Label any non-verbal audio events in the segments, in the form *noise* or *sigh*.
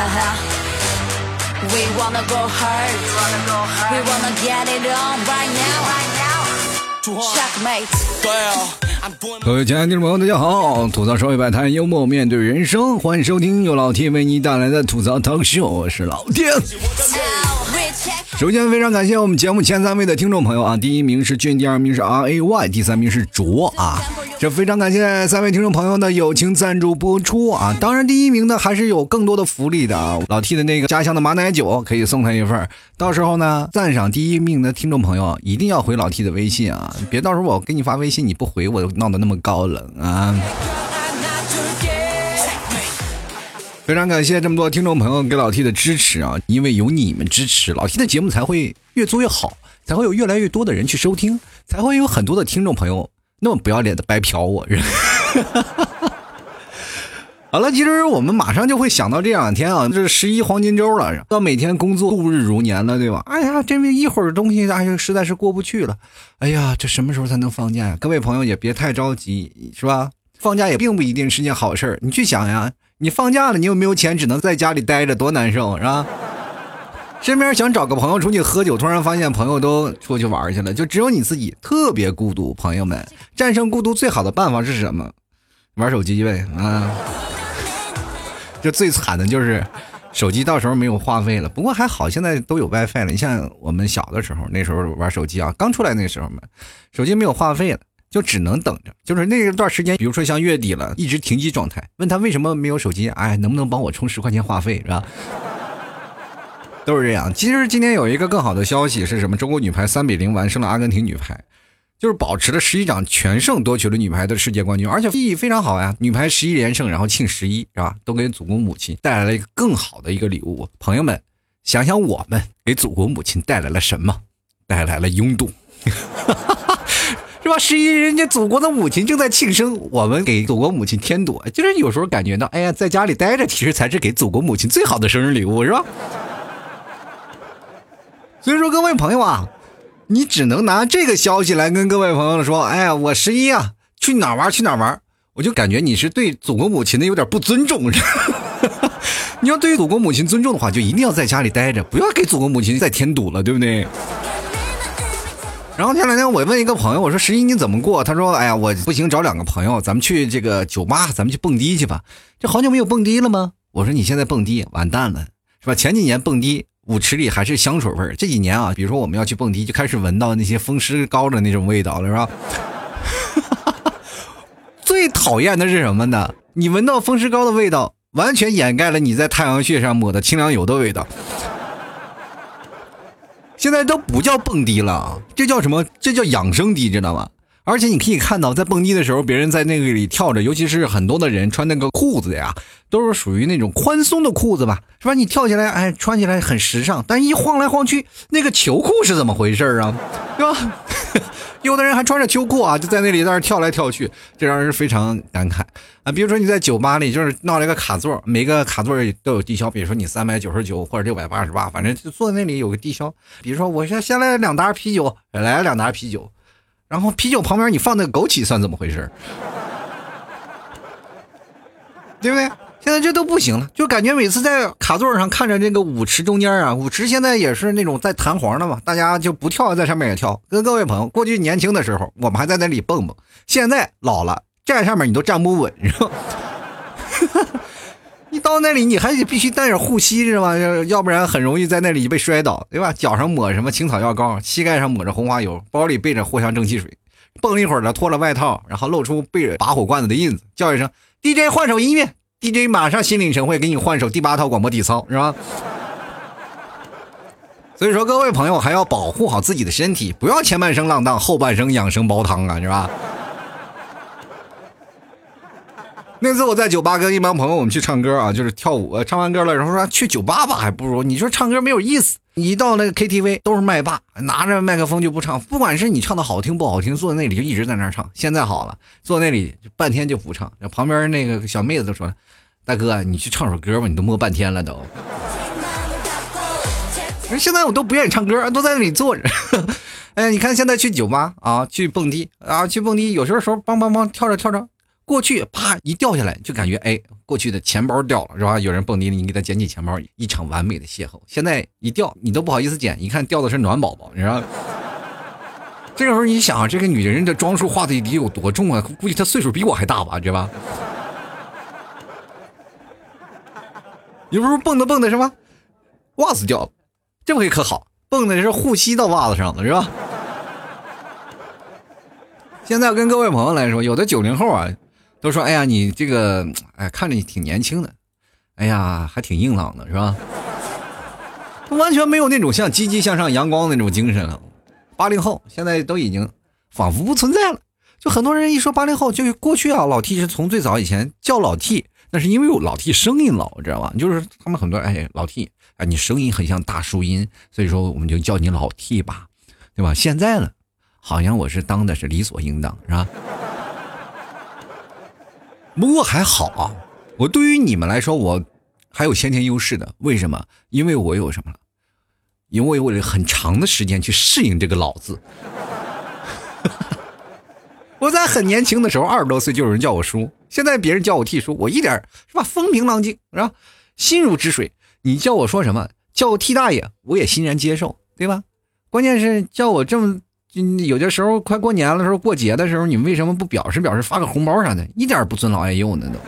We wanna go hard. We wanna get it on right now. Checkmate. 对啊，各位亲爱的听众朋友，大家好！吐槽社会百态，幽默面对人生，欢迎收听由老 T 为你带来的吐槽 talk show，我是老 T。首先非常感谢我们节目前三位的听众朋友啊，第一名是俊，第二名是 R A Y，第三名是卓啊。这非常感谢三位听众朋友的友情赞助播出啊！当然，第一名呢还是有更多的福利的啊！老 T 的那个家乡的马奶酒可以送他一份到时候呢，赞赏第一名的听众朋友一定要回老 T 的微信啊！别到时候我给你发微信你不回，我闹得那么高冷啊！非常感谢这么多听众朋友给老 T 的支持啊！因为有你们支持，老 T 的节目才会越做越好，才会有越来越多的人去收听，才会有很多的听众朋友那么不要脸的白嫖我。*laughs* 好了，其实我们马上就会想到这两天啊，这十一黄金周了，到每天工作度日如年了，对吧？哎呀，这么一会儿东西，哎呀，实在是过不去了。哎呀，这什么时候才能放假呀？各位朋友也别太着急，是吧？放假也并不一定是件好事儿。你去想呀，你放假了，你又没有钱，只能在家里待着，多难受，是吧？身边想找个朋友出去喝酒，突然发现朋友都出去玩去了，就只有你自己特别孤独。朋友们，战胜孤独最好的办法是什么？玩手机呗啊！*laughs* 就最惨的就是手机到时候没有话费了，不过还好现在都有 WiFi 了。你像我们小的时候，那时候玩手机啊，刚出来那时候嘛，手机没有话费了。就只能等着，就是那一段时间，比如说像月底了，一直停机状态。问他为什么没有手机？哎，能不能帮我充十块钱话费，是吧？*laughs* 都是这样。其实今天有一个更好的消息是什么？中国女排三比零完胜了阿根廷女排，就是保持了十一场全胜，夺取了女排的世界冠军，而且意义非常好呀。女排十一连胜，然后庆十一，是吧？都给祖国母亲带来了一个更好的一个礼物。朋友们，想想我们给祖国母亲带来了什么？带来了拥堵。*laughs* 是吧？十一，人家祖国的母亲正在庆生，我们给祖国母亲添堵。就是有时候感觉到，哎呀，在家里待着，其实才是给祖国母亲最好的生日礼物，是吧？*laughs* 所以说，各位朋友啊，你只能拿这个消息来跟各位朋友说，哎呀，我十一啊，去哪玩去哪玩，我就感觉你是对祖国母亲的有点不尊重。*laughs* 你要对祖国母亲尊重的话，就一定要在家里待着，不要给祖国母亲再添堵了，对不对？然后前两天我问一个朋友，我说十一你怎么过？他说：“哎呀，我不行，找两个朋友，咱们去这个酒吧，咱们去蹦迪去吧。这好久没有蹦迪了吗？”我说：“你现在蹦迪完蛋了，是吧？前几年蹦迪舞池里还是香水味儿，这几年啊，比如说我们要去蹦迪，就开始闻到那些风湿膏的那种味道了，是吧？*laughs* 最讨厌的是什么呢？你闻到风湿膏的味道，完全掩盖了你在太阳穴上抹的清凉油的味道。”现在都不叫蹦迪了，这叫什么？这叫养生迪，知道吗？而且你可以看到，在蹦迪的时候，别人在那个里跳着，尤其是很多的人穿那个裤子呀，都是属于那种宽松的裤子吧，是吧？你跳起来，哎，穿起来很时尚，但一晃来晃去，那个球裤是怎么回事啊？对吧？有的人还穿着秋裤啊，就在那里在那跳来跳去，这让人非常感慨啊。比如说你在酒吧里，就是闹了一个卡座，每个卡座都有低消，比如说你三百九十九或者六百八十八，反正就坐在那里有个低消。比如说我先先来两打啤酒，来两打啤酒，然后啤酒旁边你放那个枸杞算怎么回事？对不对？现在这都不行了，就感觉每次在卡座上看着这个舞池中间啊，舞池现在也是那种在弹簧的嘛，大家就不跳，在上面也跳。跟各位朋友，过去年轻的时候，我们还在那里蹦蹦，现在老了，站上面你都站不稳，是吧？你到那里你还得必须带着护膝，是吧？要要不然很容易在那里被摔倒，对吧？脚上抹什么青草药膏，膝盖上抹着红花油，包里备着藿香正气水，蹦一会儿了，脱了外套，然后露出背着拔火罐子的印子，叫一声 DJ 换首音乐。DJ 马上心领神会，给你换首第八套广播体操，是吧？*laughs* 所以说，各位朋友还要保护好自己的身体，不要前半生浪荡，后半生养生煲汤啊，是吧？那次我在酒吧跟一帮朋友我们去唱歌啊，就是跳舞，唱完歌了，然后说去酒吧吧，还不如你说唱歌没有意思。你一到那个 KTV 都是麦霸，拿着麦克风就不唱，不管是你唱的好听不好听，坐在那里就一直在那儿唱。现在好了，坐那里半天就不唱，旁边那个小妹子都说：“大哥，你去唱首歌吧，你都摸半天了都。”现在我都不愿意唱歌，都在那里坐着。*laughs* 哎，你看现在去酒吧啊，去蹦迪啊，去蹦迪，有时候时候梆梆梆跳着跳着。过去啪一掉下来，就感觉哎，过去的钱包掉了是吧？有人蹦迪，你给他捡起钱包，一场完美的邂逅。现在一掉，你都不好意思捡，一看掉的是暖宝宝，你知道。*laughs* 这个时候你想，这个女人的装束画的得有多重啊？估计她岁数比我还大吧，对吧？有时候蹦的蹦的什么，袜子掉了，这回可好，蹦的是护膝到袜子上了，是吧？现在跟各位朋友来说，有的九零后啊，都说：“哎呀，你这个，哎，看着你挺年轻的，哎呀，还挺硬朗的，是吧？”完全没有那种像积极向上、阳光那种精神了。八零后现在都已经仿佛不存在了。就很多人一说八零后，就过去啊，老 T 是从最早以前叫老 T。那是因为我老 T 声音老，知道吧？就是他们很多哎，老 T，哎，你声音很像大叔音，所以说我们就叫你老 T 吧，对吧？现在呢，好像我是当的是理所应当，是吧？不过还好啊，我对于你们来说，我还有先天优势的。为什么？因为我有什么？因为我有很长的时间去适应这个“老”字。*laughs* 我在很年轻的时候，二十多岁就有人叫我叔。现在别人叫我替叔，我一点是吧，风平浪静是吧，心如止水。你叫我说什么，叫我替大爷，我也欣然接受，对吧？关键是叫我这么，有的时候快过年的时候、过节的时候，你们为什么不表示表示，发个红包啥的？一点不尊老爱幼呢都。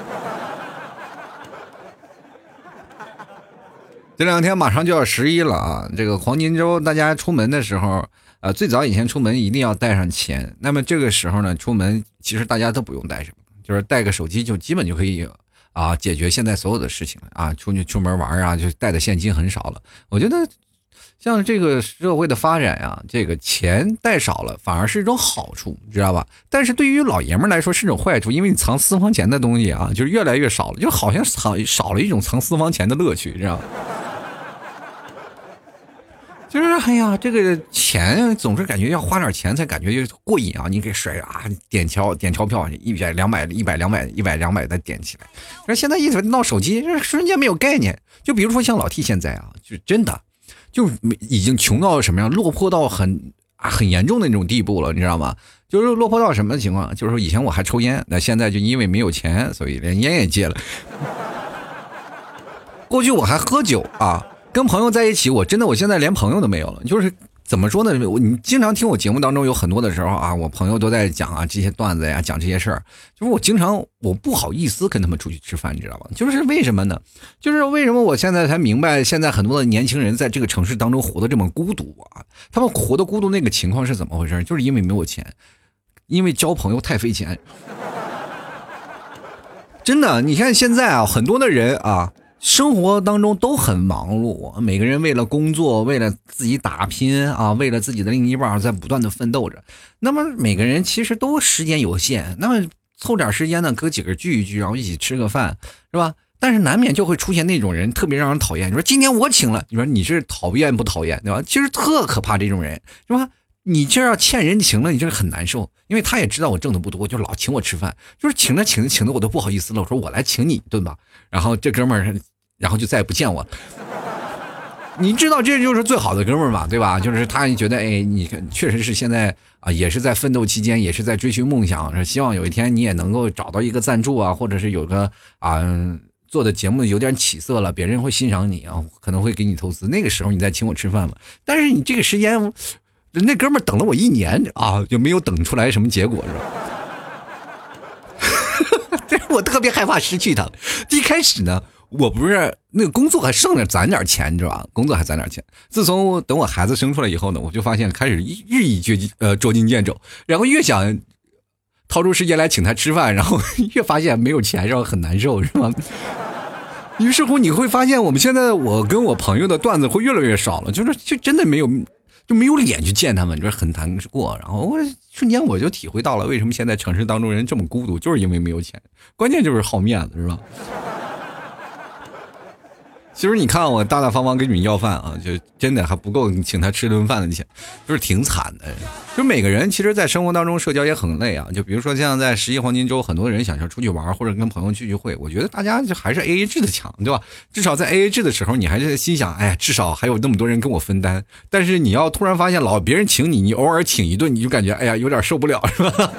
这两天马上就要十一了啊，这个黄金周，大家出门的时候，呃，最早以前出门一定要带上钱。那么这个时候呢，出门其实大家都不用带什么。就是带个手机就基本就可以啊解决现在所有的事情了啊！出去出门玩啊，就带的现金很少了。我觉得像这个社会的发展呀，这个钱带少了反而是一种好处，你知道吧？但是对于老爷们来说是种坏处，因为你藏私房钱的东西啊，就是越来越少了，就好像藏少了一种藏私房钱的乐趣，知道吧？*laughs* 就是哎呀，这个钱总是感觉要花点钱才感觉就过瘾啊！你给甩啊，点钞点钞票，一百两百一百两百一百两百的点起来。说现在一闹手机，瞬间没有概念。就比如说像老 T 现在啊，就真的就已经穷到什么样，落魄到很很严重的那种地步了，你知道吗？就是落魄到什么情况？就是说以前我还抽烟，那现在就因为没有钱，所以连烟也戒了。过去我还喝酒啊。跟朋友在一起，我真的，我现在连朋友都没有了。就是怎么说呢？我你经常听我节目当中有很多的时候啊，我朋友都在讲啊这些段子呀，讲这些事儿。就是我经常我不好意思跟他们出去吃饭，你知道吗？就是为什么呢？就是为什么我现在才明白，现在很多的年轻人在这个城市当中活得这么孤独啊？他们活得孤独那个情况是怎么回事？就是因为没有钱，因为交朋友太费钱。真的，你看现在啊，很多的人啊。生活当中都很忙碌，每个人为了工作，为了自己打拼啊，为了自己的另一半在不断的奋斗着。那么每个人其实都时间有限，那么凑点时间呢，哥几个聚一聚，然后一起吃个饭，是吧？但是难免就会出现那种人，特别让人讨厌。你说今天我请了，你说你是讨厌不讨厌，对吧？其实特可怕这种人，是吧？你这要欠人情了，你这很难受，因为他也知道我挣的不多，就老请我吃饭，就是请着请着请的我都不好意思了。我说我来请你一顿吧，然后这哥们儿。然后就再也不见我了。你知道这就是最好的哥们儿嘛，对吧？就是他觉得，哎，你确实是现在啊，也是在奋斗期间，也是在追寻梦想，希望有一天你也能够找到一个赞助啊，或者是有个啊做的节目有点起色了，别人会欣赏你啊，可能会给你投资。那个时候你再请我吃饭嘛。但是你这个时间，那哥们儿等了我一年啊，就没有等出来什么结果，是吧？*laughs* 但是我特别害怕失去他。一开始呢。我不是那个工作还剩着攒点钱，你知道吧？工作还攒点钱。自从等我孩子生出来以后呢，我就发现开始日益捉呃捉襟见肘，然后越想掏出时间来请他吃饭，然后越发现没有钱，然后很难受，是吧？于是乎你会发现，我们现在我跟我朋友的段子会越来越少了，就是就真的没有就没有脸去见他们，就是很难过。然后瞬间我就体会到了为什么现在城市当中人这么孤独，就是因为没有钱，关键就是好面子，是吧？其实你看，我大大方方跟你们要饭啊，就真的还不够请他吃顿饭的钱，就是挺惨的。就每个人其实，在生活当中社交也很累啊。就比如说像在十一黄金周，很多人想要出去玩或者跟朋友聚聚会，我觉得大家就还是 A A 制的强，对吧？至少在 A A 制的时候，你还是心想，哎，至少还有那么多人跟我分担。但是你要突然发现老别人请你，你偶尔请一顿，你就感觉哎呀有点受不了，是吧？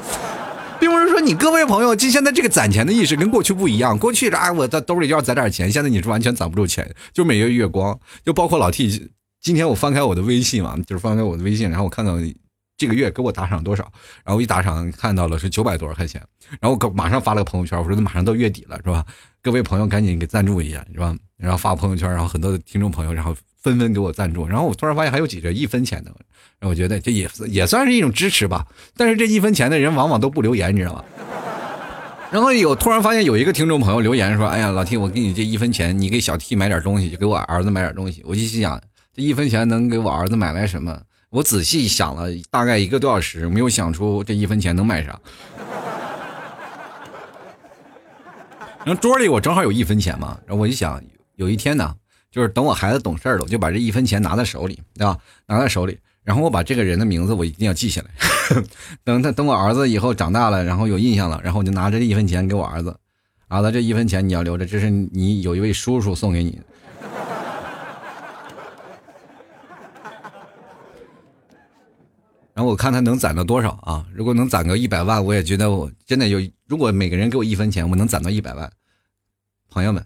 并不是说你各位朋友，就现在这个攒钱的意识跟过去不一样。过去啊，我在兜里要攒点钱，现在你是完全攒不住钱，就每月月光。就包括老 T，今天我翻开我的微信嘛，就是翻开我的微信，然后我看到这个月给我打赏多少，然后一打赏看到了是九百多少块钱，然后我马上发了个朋友圈，我说马上到月底了，是吧？各位朋友赶紧给赞助一下，是吧？然后发朋友圈，然后很多的听众朋友，然后纷纷给我赞助，然后我突然发现还有几个一分钱的。我觉得这也也算是一种支持吧，但是这一分钱的人往往都不留言，你知道吗？然后有突然发现有一个听众朋友留言说：“哎呀，老 T，我给你这一分钱，你给小 T 买点东西，就给我儿子买点东西。”我就心想，这一分钱能给我儿子买来什么？我仔细想了大概一个多小时，没有想出这一分钱能买啥。然后桌里我正好有一分钱嘛，然后我就想，有一天呢，就是等我孩子懂事了，我就把这一分钱拿在手里，对吧？拿在手里。然后我把这个人的名字我一定要记下来，*laughs* 等他等我儿子以后长大了，然后有印象了，然后我就拿着这一分钱给我儿子，儿子这一分钱你要留着，这是你有一位叔叔送给你。然后我看他能攒到多少啊？如果能攒个一百万，我也觉得我真的有。如果每个人给我一分钱，我能攒到一百万，朋友们，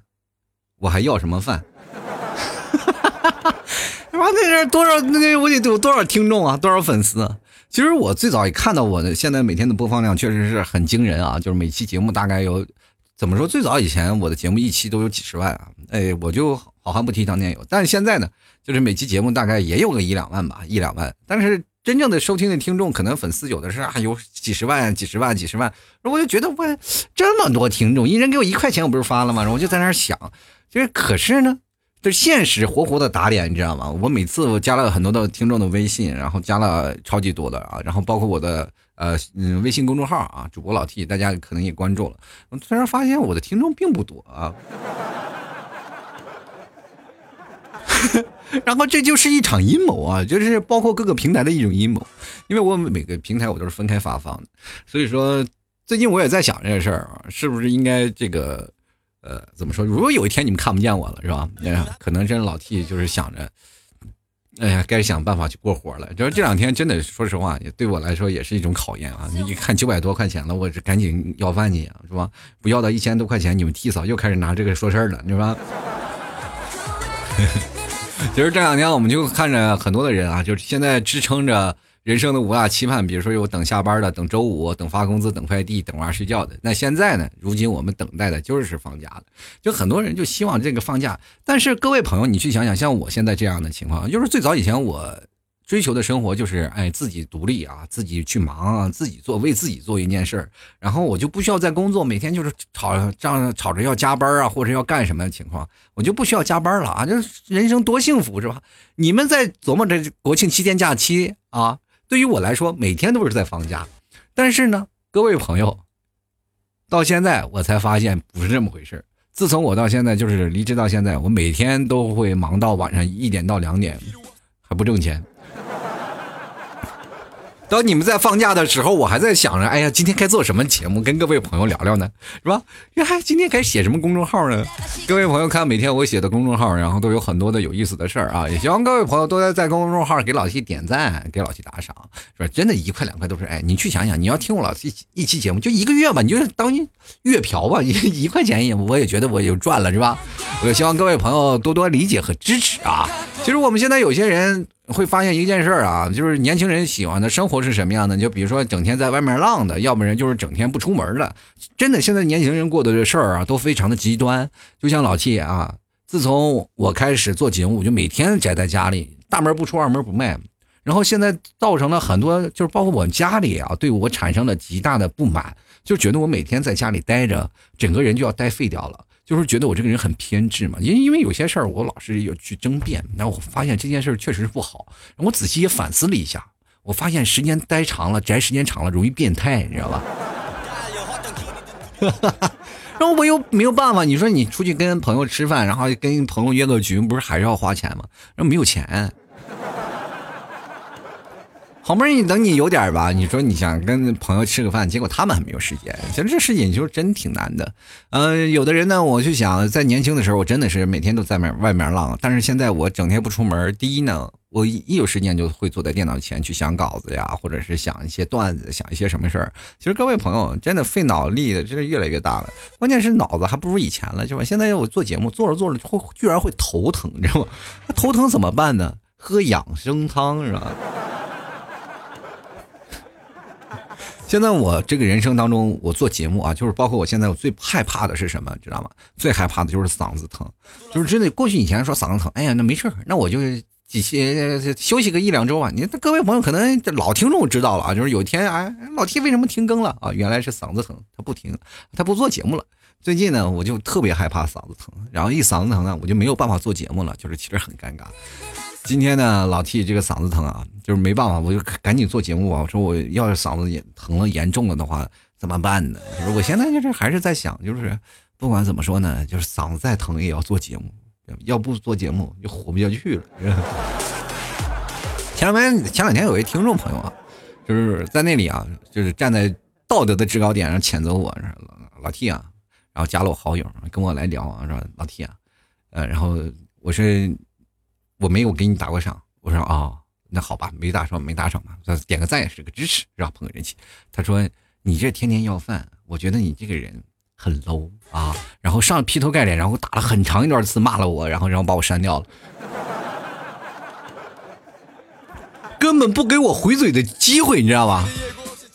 我还要什么饭？*laughs* 哈哈妈，那是多少？那我得有多少听众啊？多少粉丝？其实我最早也看到我的，现在每天的播放量确实是很惊人啊！就是每期节目大概有，怎么说？最早以前我的节目一期都有几十万啊！哎，我就好汉不提当年勇。但是现在呢，就是每期节目大概也有个一两万吧，一两万。但是真正的收听的听众，可能粉丝有的是啊，有几十万、几十万、几十万。我就觉得我这么多听众，一人给我一块钱，我不是发了吗？我就在那儿想，就是可是呢。就现实活活的打脸，你知道吗？我每次我加了很多的听众的微信，然后加了超级多的啊，然后包括我的呃嗯微信公众号啊，主播老 T，大家可能也关注了。我突然发现我的听众并不多啊，*laughs* 然后这就是一场阴谋啊，就是包括各个平台的一种阴谋，因为我每个平台我都是分开发放的，所以说最近我也在想这个事儿啊，是不是应该这个。呃，怎么说？如果有一天你们看不见我了，是吧？哎呀，可能真老 T 就是想着，哎呀，该想办法去过活了。就是这两天真的，说实话，也对我来说也是一种考验啊！你看九百多块钱了，我这赶紧要饭去，是吧？不要到一千多块钱，你们 T 嫂又开始拿这个说事儿了，是吧？其 *laughs* 实这两天我们就看着很多的人啊，就是现在支撑着。人生的五大期盼，比如说有等下班的，等周五，等发工资，等快递，等娃睡觉的。那现在呢？如今我们等待的就是放假了，就很多人就希望这个放假。但是各位朋友，你去想想，像我现在这样的情况，就是最早以前我追求的生活就是，哎，自己独立啊，自己去忙啊，自己做，为自己做一件事儿，然后我就不需要再工作，每天就是吵仗吵着要加班啊，或者要干什么的情况，我就不需要加班了啊，就是人生多幸福是吧？你们在琢磨这国庆七天假期啊？对于我来说，每天都是在放假，但是呢，各位朋友，到现在我才发现不是这么回事自从我到现在就是离职到现在，我每天都会忙到晚上一点到两点，还不挣钱。当你们在放假的时候，我还在想着，哎呀，今天该做什么节目，跟各位朋友聊聊呢，是吧？还今天该写什么公众号呢？*laughs* 各位朋友看，每天我写的公众号，然后都有很多的有意思的事儿啊，也希望各位朋友都在在公众号给老七点赞，给老七打赏，是吧？真的，一块两块都是。哎，你去想想，你要听我老七一期节目，就一个月吧，你就当月嫖吧，*laughs* 一一块钱也我也觉得我就赚了，是吧？我希望各位朋友多多理解和支持啊。其实我们现在有些人。会发现一件事儿啊，就是年轻人喜欢的生活是什么样的？就比如说整天在外面浪的，要不然就是整天不出门的。真的，现在年轻人过的这事儿啊，都非常的极端。就像老七啊，自从我开始做节目，就每天宅在家里，大门不出二门不迈。然后现在造成了很多，就是包括我家里啊，对我产生了极大的不满，就觉得我每天在家里待着，整个人就要呆废掉了。就是觉得我这个人很偏执嘛，因因为有些事儿我老是要去争辩，然后我发现这件事儿确实是不好。我仔细也反思了一下，我发现时间待长了，宅时间长了容易变态，你知道吧？*laughs* 然后我又没有办法，你说你出去跟朋友吃饭，然后跟朋友约个局，不是还是要花钱吗？然后没有钱。好不容易等你有点吧，你说你想跟朋友吃个饭，结果他们还没有时间。其实这事情就是真挺难的。嗯，有的人呢，我就想在年轻的时候，我真的是每天都在外外面浪。但是现在我整天不出门，第一呢，我一有时间就会坐在电脑前去想稿子呀，或者是想一些段子，想一些什么事儿。其实各位朋友，真的费脑力的，真的越来越大了。关键是脑子还不如以前了，是吧？现在我做节目，做着做着会居然会头疼，你知道吗？头疼怎么办呢？喝养生汤是吧？现在我这个人生当中，我做节目啊，就是包括我现在我最害怕的是什么，知道吗？最害怕的就是嗓子疼，就是真的。过去以前说嗓子疼，哎呀，那没事那我就几些休息个一两周啊。你各位朋友可能老听众知道了啊，就是有一天哎，老 T 为什么停更了啊？原来是嗓子疼，他不停，他不做节目了。最近呢，我就特别害怕嗓子疼，然后一嗓子疼呢，我就没有办法做节目了，就是其实很尴尬。今天呢，老 T 这个嗓子疼啊，就是没办法，我就赶紧做节目啊。我说我要是嗓子也疼了严重了的话，怎么办呢？就是我现在就是还是在想，就是不管怎么说呢，就是嗓子再疼也要做节目，要不做节目就活不下去了。*laughs* 前两天前两天有位听众朋友啊，就是在那里啊，就是站在道德的制高点上谴责我，老 T 啊，然后加了我好友，跟我来聊啊，说老 T 啊，呃，然后我说。我没有给你打过赏，我说啊，那好吧，没打赏没打赏嘛，点个赞也是个支持，是吧？碰个人气。他说你这天天要饭，我觉得你这个人很 low 啊。然后上劈头盖脸，然后打了很长一段词骂了我，然后然后把我删掉了，*laughs* 根本不给我回嘴的机会，你知道吧？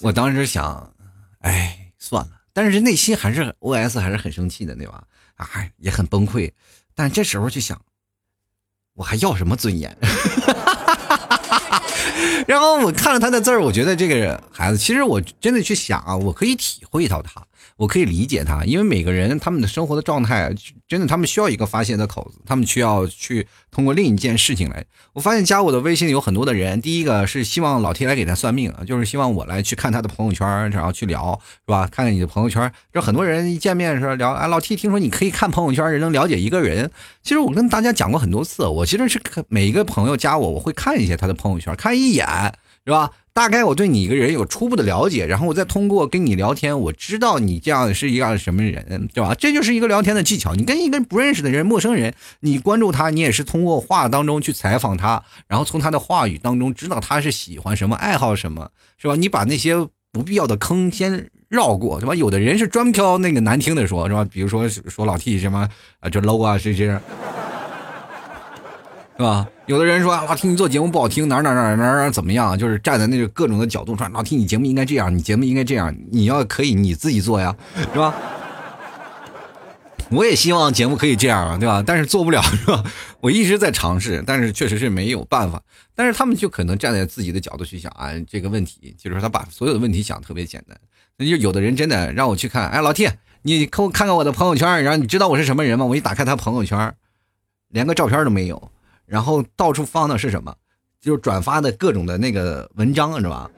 我当时想，哎，算了，但是内心还是 OS 还是很生气的，对吧？啊，也很崩溃，但这时候就想。我还要什么尊严？*laughs* 然后我看了他的字儿，我觉得这个孩子，其实我真的去想啊，我可以体会到他。我可以理解他，因为每个人他们的生活的状态，真的他们需要一个发泄的口子，他们需要去通过另一件事情来。我发现加我的微信有很多的人，第一个是希望老 T 来给他算命，就是希望我来去看他的朋友圈，然后去聊，是吧？看看你的朋友圈，就很多人一见面的时候聊，哎，老 T 听说你可以看朋友圈，人能了解一个人。其实我跟大家讲过很多次，我其实是每一个朋友加我，我会看一些他的朋友圈，看一眼，是吧？大概我对你一个人有初步的了解，然后我再通过跟你聊天，我知道你这样是一个什么人，对吧？这就是一个聊天的技巧。你跟一个不认识的人、陌生人，你关注他，你也是通过话当中去采访他，然后从他的话语当中知道他是喜欢什么、爱好什么，是吧？你把那些不必要的坑先绕过，对吧？有的人是专挑那个难听的说，是吧？比如说说老 T 什么啊，这 low 啊，这些。是吧？有的人说老听你做节目不好听，哪哪哪哪哪怎么样？就是站在那个各种的角度说，老听你节目应该这样，你节目应该这样，你要可以你自己做呀，是吧？我也希望节目可以这样啊，对吧？但是做不了，是吧？我一直在尝试，但是确实是没有办法。但是他们就可能站在自己的角度去想啊，这个问题就是说他把所有的问题想特别简单。那就有的人真的让我去看，哎，老 T，你给我看看我的朋友圈，然后你知道我是什么人吗？我一打开他朋友圈，连个照片都没有。然后到处放的是什么？就是转发的各种的那个文章，是吧？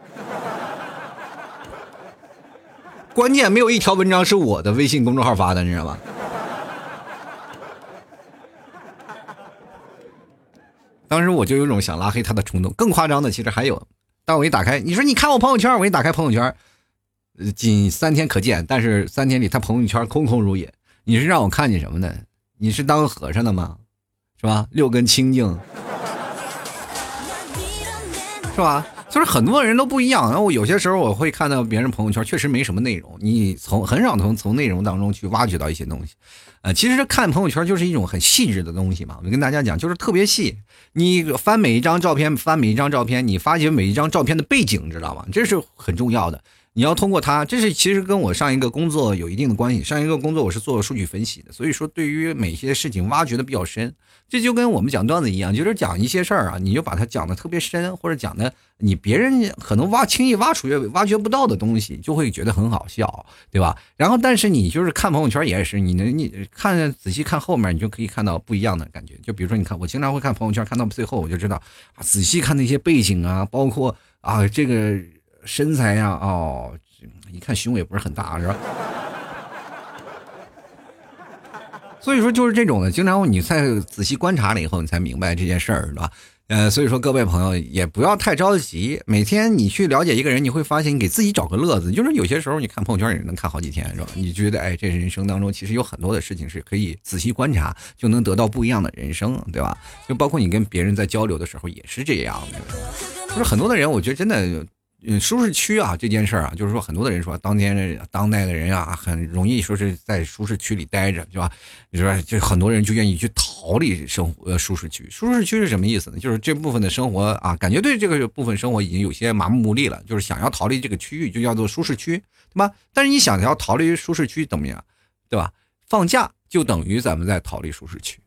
关键没有一条文章是我的微信公众号发的，你知道吗？当时我就有种想拉黑他的冲动。更夸张的，其实还有。当我一打开，你说你看我朋友圈，我一打开朋友圈，仅三天可见，但是三天里他朋友圈空空如也。你是让我看见什么呢？你是当和尚的吗？是吧？六根清净，是吧？就是很多人都不一样。然后我有些时候我会看到别人朋友圈，确实没什么内容。你从很少从从内容当中去挖掘到一些东西。呃，其实看朋友圈就是一种很细致的东西嘛。我跟大家讲，就是特别细。你翻每一张照片，翻每一张照片，你发掘每一张照片的背景，知道吗？这是很重要的。你要通过它，这是其实跟我上一个工作有一定的关系。上一个工作我是做数据分析的，所以说对于每些事情挖掘的比较深。这就跟我们讲段子一样，就是讲一些事儿啊，你就把它讲的特别深，或者讲的你别人可能挖轻易挖出挖掘不到的东西，就会觉得很好笑，对吧？然后，但是你就是看朋友圈也是，你能你看仔细看后面，你就可以看到不一样的感觉。就比如说，你看我经常会看朋友圈，看到最后我就知道啊，仔细看那些背景啊，包括啊这个身材呀，哦，一看胸也不是很大，是吧？*laughs* 所以说就是这种的，经常你再仔细观察了以后，你才明白这件事儿，是吧？呃，所以说各位朋友也不要太着急。每天你去了解一个人，你会发现你给自己找个乐子。就是有些时候你看朋友圈也能看好几天，是吧？你觉得哎，这人生当中其实有很多的事情是可以仔细观察，就能得到不一样的人生，对吧？就包括你跟别人在交流的时候也是这样的。就是很多的人，我觉得真的。嗯，舒适区啊，这件事儿啊，就是说很多的人说，当天当代的人啊，很容易说是在舒适区里待着，对吧？你说就很多人就愿意去逃离生活呃舒适区。舒适区是什么意思呢？就是这部分的生活啊，感觉对这个部分生活已经有些麻木无力了，就是想要逃离这个区域，就叫做舒适区，对吧？但是你想要逃离舒适区怎么样，对吧？放假就等于咱们在逃离舒适区，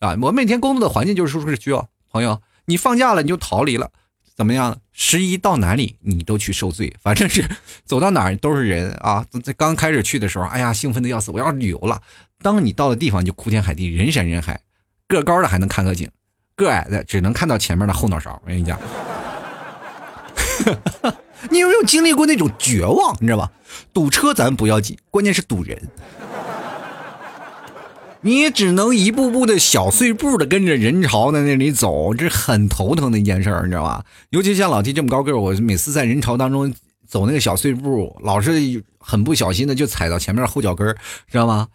啊，我每天工作的环境就是舒适区哦，朋友，你放假了你就逃离了。怎么样？十一到哪里你都去受罪，反正是走到哪儿都是人啊！在刚开始去的时候，哎呀，兴奋的要死，我要旅游了。当你到了地方，就哭天喊地，人山人海，个高的还能看个景，个矮的只能看到前面的后脑勺。我跟你讲，*laughs* 你有没有经历过那种绝望？你知道吧？堵车咱不要紧，关键是堵人。你也只能一步步的小碎步的跟着人潮在那里走，这很头疼的一件事，你知道吧？尤其像老弟这么高个儿，我每次在人潮当中走那个小碎步，老是很不小心的就踩到前面后脚跟儿，知道吗？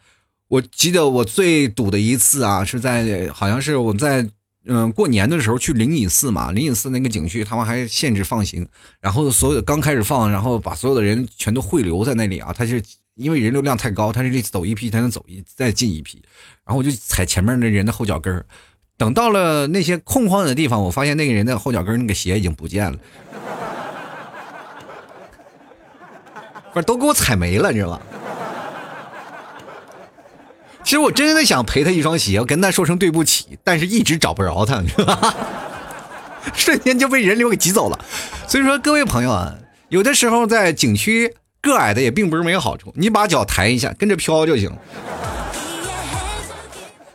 我记得我最堵的一次啊，是在好像是我们在嗯过年的时候去灵隐寺嘛，灵隐寺那个景区他们还限制放行，然后所有刚开始放，然后把所有的人全都汇流在那里啊，他是。因为人流量太高，他是走一批才能走一再进一批，然后我就踩前面那人的后脚跟儿，等到了那些空旷的地方，我发现那个人的后脚跟那个鞋已经不见了，不是都给我踩没了，你知道吗？其实我真的想赔他一双鞋，我跟他说声对不起，但是一直找不着他，你知道吧 *laughs* 瞬间就被人流给挤走了。所以说，各位朋友啊，有的时候在景区。个矮的也并不是没有好处，你把脚抬一下，跟着飘就行。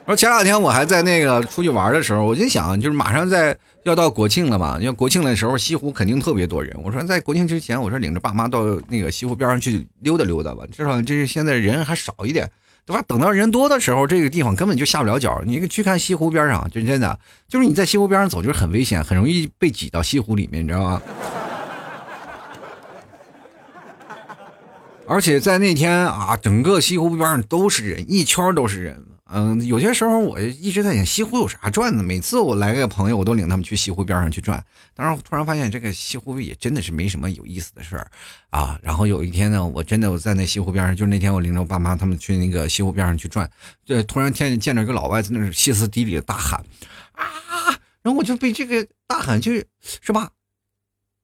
说前两天我还在那个出去玩的时候，我就想，就是马上在要到国庆了嘛，因为国庆的时候西湖肯定特别多人。我说在国庆之前，我说领着爸妈到那个西湖边上去溜达溜达吧，至少这是现在人还少一点，对吧？等到人多的时候，这个地方根本就下不了脚。你去看西湖边上，就真的就是你在西湖边上走，就是很危险，很容易被挤到西湖里面，你知道吗？而且在那天啊，整个西湖边上都是人，一圈都是人。嗯，有些时候我一直在想，西湖有啥转的？每次我来个朋友，我都领他们去西湖边上去转。当然，突然发现这个西湖也真的是没什么有意思的事儿啊。然后有一天呢，我真的我在那西湖边上，就那天我领着我爸妈他们去那个西湖边上去转，这突然见见着一个老外在那歇斯底里的大喊啊，然后我就被这个大喊就是是吧，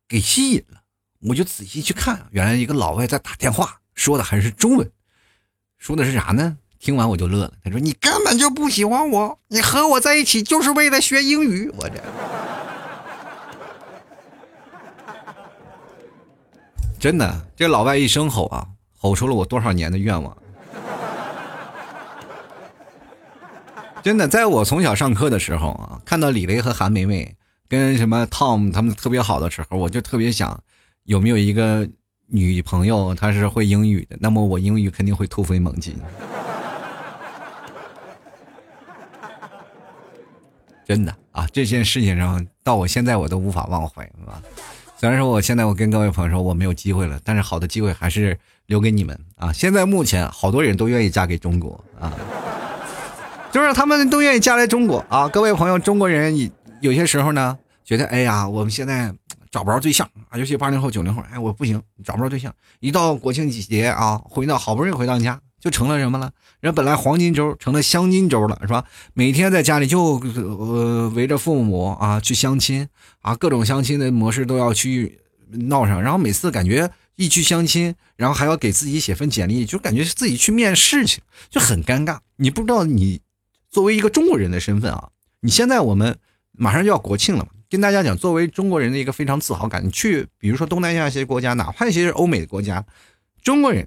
给吸引了。我就仔细去看，原来一个老外在打电话，说的还是中文，说的是啥呢？听完我就乐了。他说：“你根本就不喜欢我，你和我在一起就是为了学英语。”我这真的，这老外一声吼啊，吼出了我多少年的愿望。真的，在我从小上课的时候啊，看到李雷和韩梅梅跟什么 Tom 他们特别好的时候，我就特别想。有没有一个女朋友，她是会英语的？那么我英语肯定会突飞猛进。真的啊，这件事情上到我现在我都无法忘怀，是吧？虽然说我现在我跟各位朋友说我没有机会了，但是好的机会还是留给你们啊！现在目前好多人都愿意嫁给中国啊，就是他们都愿意嫁来中国啊！各位朋友，中国人有有些时候呢，觉得哎呀，我们现在。找不着对象啊，尤其八零后、九零后，哎，我不行，找不着对象。一到国庆节啊，回到好不容易回到家，就成了什么了？人本来黄金周成了相金周了，是吧？每天在家里就呃围着父母啊去相亲啊，各种相亲的模式都要去闹上。然后每次感觉一去相亲，然后还要给自己写份简历，就感觉自己去面试去，就很尴尬。你不知道你作为一个中国人的身份啊，你现在我们马上就要国庆了嘛。跟大家讲，作为中国人的一个非常自豪感，你去，比如说东南亚一些国家，哪怕一些是欧美的国家，中国人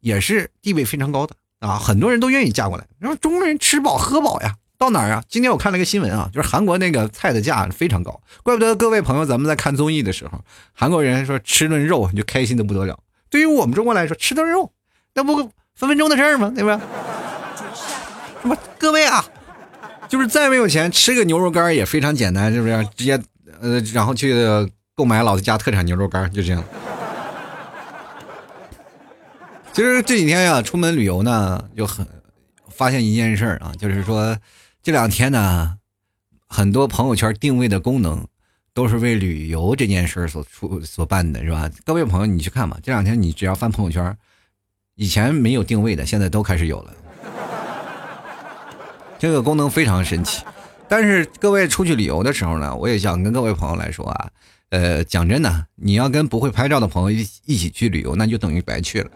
也是地位非常高的啊，很多人都愿意嫁过来。然后中国人吃饱喝饱呀，到哪儿啊？今天我看了个新闻啊，就是韩国那个菜的价非常高，怪不得各位朋友咱们在看综艺的时候，韩国人说吃顿肉你就开心的不得了。对于我们中国来说，吃顿肉那不分分钟的事儿吗？对吧？什么各位啊？就是再没有钱，吃个牛肉干也非常简单，是不是？直接呃，然后去购买老子家特产牛肉干，就这样。其实这几天呀，出门旅游呢，就很发现一件事儿啊，就是说这两天呢，很多朋友圈定位的功能都是为旅游这件事所出所办的，是吧？各位朋友，你去看吧，这两天你只要翻朋友圈，以前没有定位的，现在都开始有了。这个功能非常神奇，但是各位出去旅游的时候呢，我也想跟各位朋友来说啊，呃，讲真的，你要跟不会拍照的朋友一一起去旅游，那就等于白去了。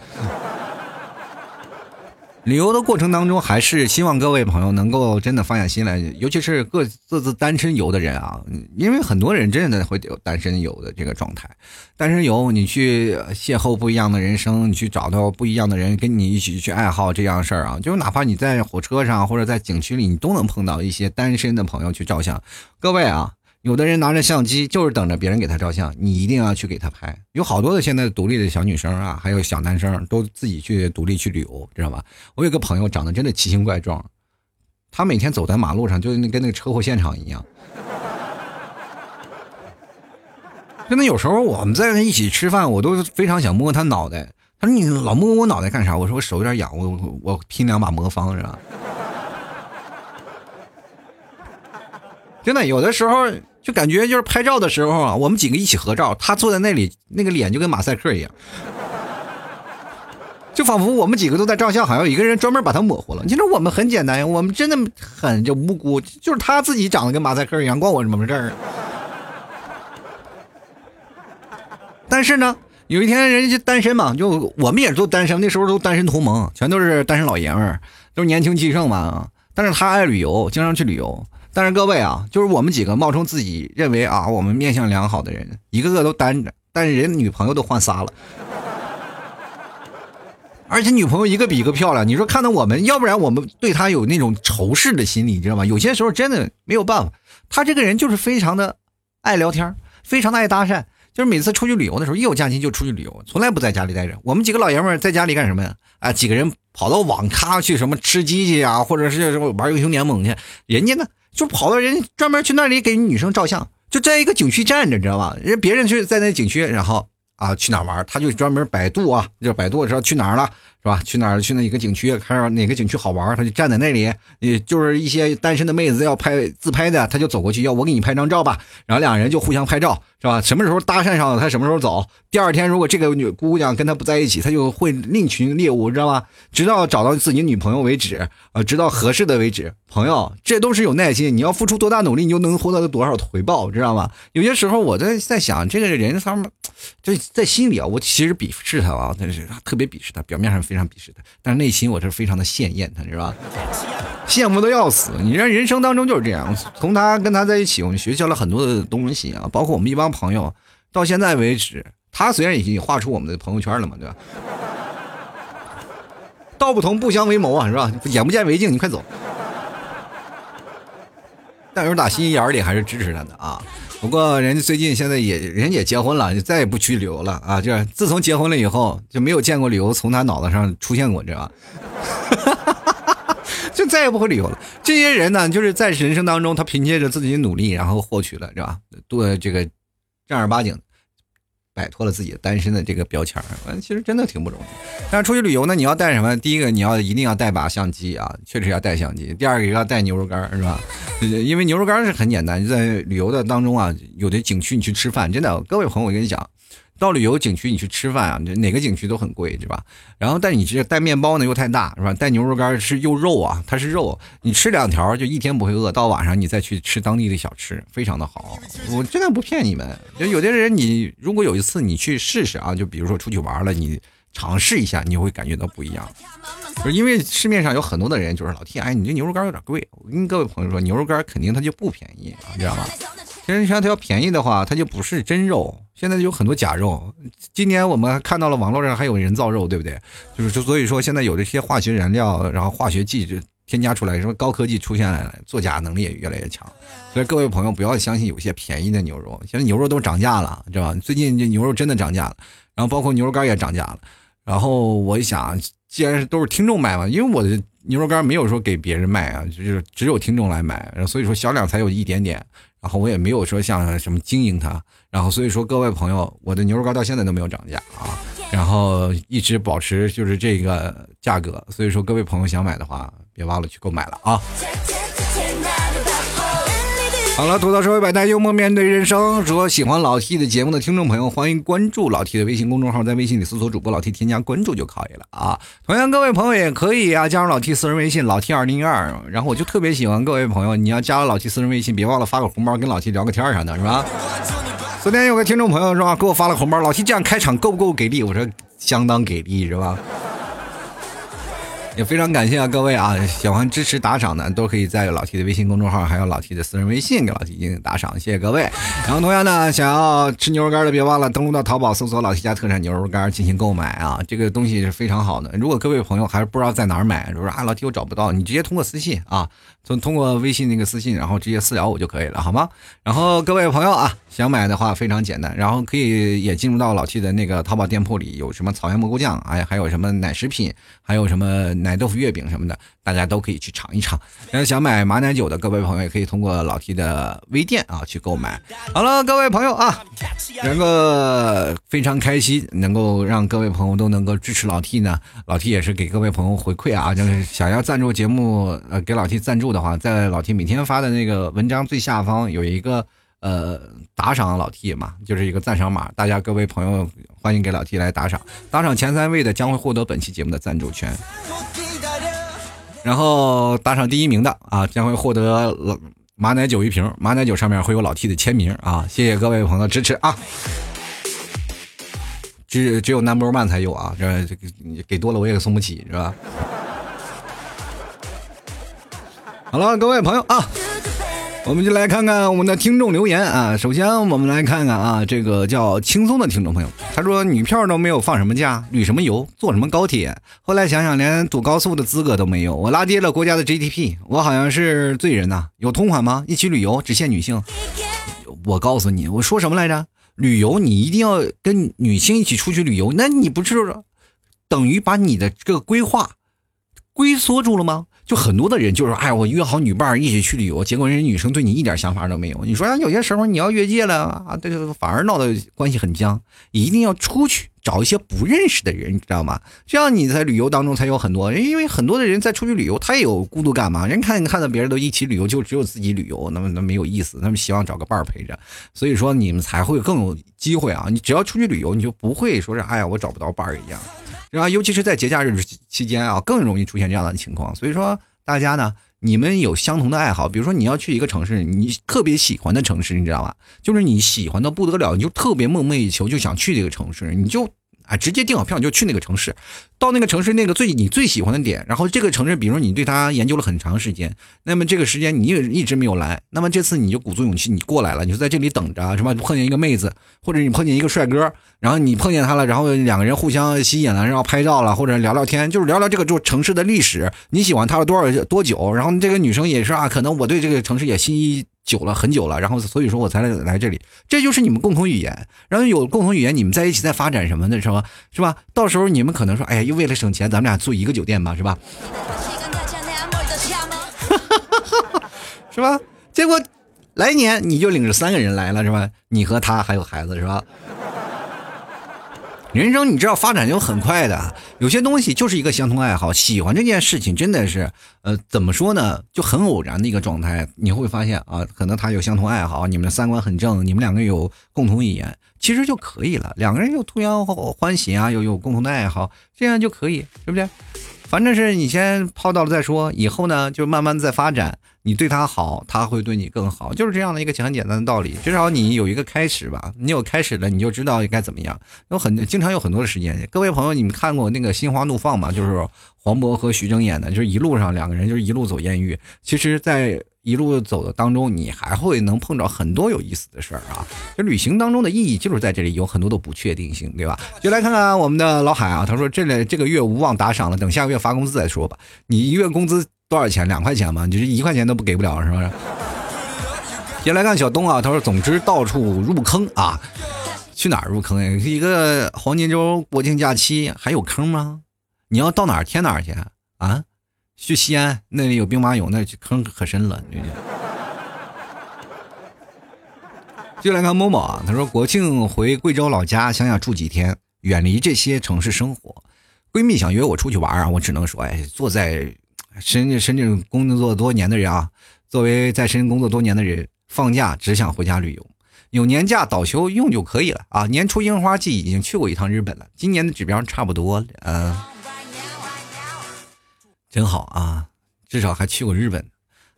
旅游的过程当中，还是希望各位朋友能够真的放下心来，尤其是各各自单身游的人啊，因为很多人真的会有单身游的这个状态。单身游，你去邂逅不一样的人生，你去找到不一样的人跟你一起去爱好这样事儿啊，就哪怕你在火车上或者在景区里，你都能碰到一些单身的朋友去照相。各位啊。有的人拿着相机就是等着别人给他照相，你一定要去给他拍。有好多的现在独立的小女生啊，还有小男生都自己去独立去旅游，知道吧？我有个朋友长得真的奇形怪状，他每天走在马路上就跟那个车祸现场一样。真的有时候我们在一起吃饭，我都非常想摸他脑袋。他说：“你老摸我脑袋干啥？”我说：“我手有点痒，我我拼两把魔方是吧？”真的有的时候。就感觉就是拍照的时候啊，我们几个一起合照，他坐在那里，那个脸就跟马赛克一样，就仿佛我们几个都在照相，好像有一个人专门把他模糊了。其实我们很简单呀，我们真的很就无辜，就是他自己长得跟马赛克一样，关我什么事儿？*laughs* 但是呢，有一天人家就单身嘛，就我们也都单身，那时候都单身同盟，全都是单身老爷们儿，都是年轻气盛嘛。但是他爱旅游，经常去旅游。但是各位啊，就是我们几个冒充自己认为啊，我们面相良好的人，一个个都单着，但是人女朋友都换仨了，而且女朋友一个比一个漂亮。你说看到我们，要不然我们对他有那种仇视的心理，你知道吗？有些时候真的没有办法，他这个人就是非常的爱聊天，非常的爱搭讪，就是每次出去旅游的时候，一有假期就出去旅游，从来不在家里待着。我们几个老爷们在家里干什么呀？啊，几个人跑到网咖去什么吃鸡去啊，或者是什么玩英雄联盟去，人家呢？就跑到人专门去那里给女生照相，就在一个景区站着，你知道吧？人别人去在那景区，然后啊去哪玩，他就专门百度啊，就百度知道去哪儿了。是吧？去哪儿？去那个景区，看哪个景区好玩，他就站在那里。也就是一些单身的妹子要拍自拍的，他就走过去要我给你拍张照吧。然后两人就互相拍照，是吧？什么时候搭讪上了，他什么时候走。第二天如果这个女姑娘跟他不在一起，他就会另寻猎物，知道吗？直到找到自己女朋友为止，呃，直到合适的为止。朋友，这都是有耐心。你要付出多大努力，你就能获得多少回报，知道吗？有些时候我在在想，这个人他们这在心里啊，我其实鄙视他啊，但是特别鄙视他，表面上非常鄙视他，但是内心我是非常的羡艳他，是吧？羡慕的要死。你人人生当中就是这样，从他跟他在一起，我们学习了很多的东西啊，包括我们一帮朋友，到现在为止，他虽然已经画出我们的朋友圈了嘛，对吧？道不同不相为谋啊，是吧？眼不见为净，你快走。*laughs* 但是打心眼里还是支持他的啊。不过人家最近现在也人也结婚了，就再也不去旅游了啊！就是自从结婚了以后，就没有见过旅游从他脑子上出现过，知道吧？*laughs* 就再也不会旅游了。这些人呢，就是在人生当中，他凭借着自己的努力，然后获取了，是吧？多这个正儿八经。摆脱了自己单身的这个标签儿，嗯，其实真的挺不容易。但是出去旅游呢，你要带什么？第一个，你要一定要带把相机啊，确实要带相机。第二个要带牛肉干，是吧？*laughs* 因为牛肉干是很简单，在旅游的当中啊，有的景区你去吃饭，真的，各位朋友，我跟你讲。到旅游景区，你去吃饭啊，哪个景区都很贵，是吧？然后，但你这带面包呢又太大，是吧？带牛肉干是又肉啊，它是肉，你吃两条就一天不会饿。到晚上你再去吃当地的小吃，非常的好。我真的不骗你们，就有的人，你如果有一次你去试试啊，就比如说出去玩了，你尝试一下，你会感觉到不一样。因为市面上有很多的人就是老提，哎，你这牛肉干有点贵。我跟各位朋友说，牛肉干肯定它就不便宜，你知道吗？其实像它要便宜的话，它就不是真肉。现在有很多假肉。今年我们看到了网络上还有人造肉，对不对？就是就所以说，现在有这些化学燃料，然后化学剂就添加出来，什么高科技出现了，作假能力也越来越强。所以各位朋友不要相信有些便宜的牛肉，现在牛肉都涨价了，知道吧？最近这牛肉真的涨价了，然后包括牛肉干也涨价了。然后我一想，既然都是听众买嘛，因为我的。牛肉干没有说给别人卖啊，就是只有听众来买，所以说销量才有一点点。然后我也没有说像什么经营它，然后所以说各位朋友，我的牛肉干到现在都没有涨价啊，然后一直保持就是这个价格。所以说各位朋友想买的话，别忘了去购买了啊。好了，吐槽社会百态，幽默面对人生。如果喜欢老 T 的节目的听众朋友，欢迎关注老 T 的微信公众号，在微信里搜索主播老 T，添加关注就可以了啊。同样，各位朋友也可以啊，加入老 T 私人微信老 T 二零一二。然后我就特别喜欢各位朋友，你要加了老 T 私人微信，别忘了发个红包跟老 T 聊个天啥的，是吧？昨天有个听众朋友是吧，给我发了红包，老 T 这样开场够不够给力？我说相当给力，是吧？也非常感谢啊，各位啊，喜欢支持打赏的都可以在老 T 的微信公众号，还有老 T 的私人微信给老 T 进行打赏，谢谢各位。然后同样呢，想要吃牛肉干的，别忘了登录到淘宝搜索老 T 家特产牛肉干进行购买啊，这个东西是非常好的。如果各位朋友还是不知道在哪儿买，就说啊老 T 我找不到，你直接通过私信啊，通通过微信那个私信，然后直接私聊我就可以了，好吗？然后各位朋友啊，想买的话非常简单，然后可以也进入到老 T 的那个淘宝店铺里，有什么草原蘑菇酱，哎，还有什么奶食品，还有什么奶豆腐月饼什么的，大家都可以去尝一尝。然后想买马奶酒的各位朋友也可以通过老 T 的微店啊去购买。好了，各位朋友啊，能够非常开心，能够让各位朋友都能够支持老 T 呢，老 T 也是给各位朋友回馈啊，就是想要赞助节目，呃，给老 T 赞助的在老 T 每天发的那个文章最下方有一个。呃，打赏老 T 嘛，就是一个赞赏码，大家各位朋友欢迎给老 T 来打赏，打赏前三位的将会获得本期节目的赞助权，然后打赏第一名的啊，将会获得马奶酒一瓶，马奶酒上面会有老 T 的签名啊，谢谢各位朋友的支持啊，只只有 Number One 才有啊，这这给多了我也送不起是吧？好了，各位朋友啊。我们就来看看我们的听众留言啊。首先，我们来看看啊，这个叫轻松的听众朋友，他说女票都没有放什么假，旅什么游，坐什么高铁。后来想想，连堵高速的资格都没有，我拉低了国家的 GDP，我好像是罪人呐。有同款吗？一起旅游只限女性。我告诉你，我说什么来着？旅游你一定要跟女性一起出去旅游，那你不是等于把你的这个规划龟缩住了吗？就很多的人就是说，哎，我约好女伴一起去旅游，结果人家女生对你一点想法都没有。你说啊有些时候你要越界了啊，对对反而闹得关系很僵。一定要出去找一些不认识的人，你知道吗？这样你在旅游当中才有很多，因为很多的人在出去旅游，他也有孤独感嘛。人看看到别人都一起旅游，就只有自己旅游，那么那没有意思。他们希望找个伴儿陪着，所以说你们才会更有机会啊。你只要出去旅游，你就不会说是哎呀我找不到伴儿一样。然后，尤其是在节假日期间啊，更容易出现这样的情况。所以说，大家呢，你们有相同的爱好，比如说你要去一个城市，你特别喜欢的城市，你知道吧？就是你喜欢的不得了，你就特别梦寐以求，就想去这个城市，你就。啊，直接订好票你就去那个城市，到那个城市那个最你最喜欢的点，然后这个城市，比如说你对它研究了很长时间，那么这个时间你也一直没有来，那么这次你就鼓足勇气你过来了，你就在这里等着，什么碰见一个妹子，或者你碰见一个帅哥，然后你碰见他了，然后两个人互相吸引了，然后拍照了，或者聊聊天，就是聊聊这个就城市的历史，你喜欢他了多少多久，然后这个女生也是啊，可能我对这个城市也心仪。久了很久了，然后所以说我才来来这里，这就是你们共同语言。然后有共同语言，你们在一起在发展什么的，是吧？是吧？到时候你们可能说，哎呀，又为了省钱，咱们俩住一个酒店吧，是吧？*laughs* 是吧？结果来年你就领着三个人来了，是吧？你和他还有孩子，是吧？人生你知道发展就很快的，有些东西就是一个相同爱好，喜欢这件事情真的是，呃，怎么说呢，就很偶然的一个状态。你会发现啊，可能他有相同爱好，你们的三观很正，你们两个有共同语言，其实就可以了。两个人又同样欢喜啊，又有共同的爱好，这样就可以，对不对？反正是你先泡到了再说，以后呢就慢慢再发展。你对他好，他会对你更好，就是这样的一个很简单的道理。至少你有一个开始吧，你有开始了，你就知道应该怎么样。有很经常有很多的时间，各位朋友，你们看过那个《心花怒放》吗？就是黄渤和徐峥演的，就是一路上两个人就是一路走艳遇。其实，在一路走的当中，你还会能碰着很多有意思的事儿啊。这旅行当中的意义就是在这里，有很多的不确定性，对吧？就来看看我们的老海啊，他说这里这个月无望打赏了，等下个月发工资再说吧。你一月工资？多少钱？两块钱吗？就是一块钱都不给不了，是不是？先来看小东啊，他说：“总之到处入坑啊，去哪儿入坑呀？一个黄金周国庆假期还有坑吗？你要到哪儿填哪儿去啊？去西安那里有兵马俑，那坑可深了。就来看某某啊，他说国庆回贵州老家，想想住几天，远离这些城市生活。闺蜜想约我出去玩啊，我只能说，哎，坐在深圳深圳工作多年的人啊，作为在深圳工作多年的人，放假只想回家旅游，有年假倒休用就可以了啊。年初樱花季已经去过一趟日本了，今年的指标差不多，嗯。真好啊，至少还去过日本，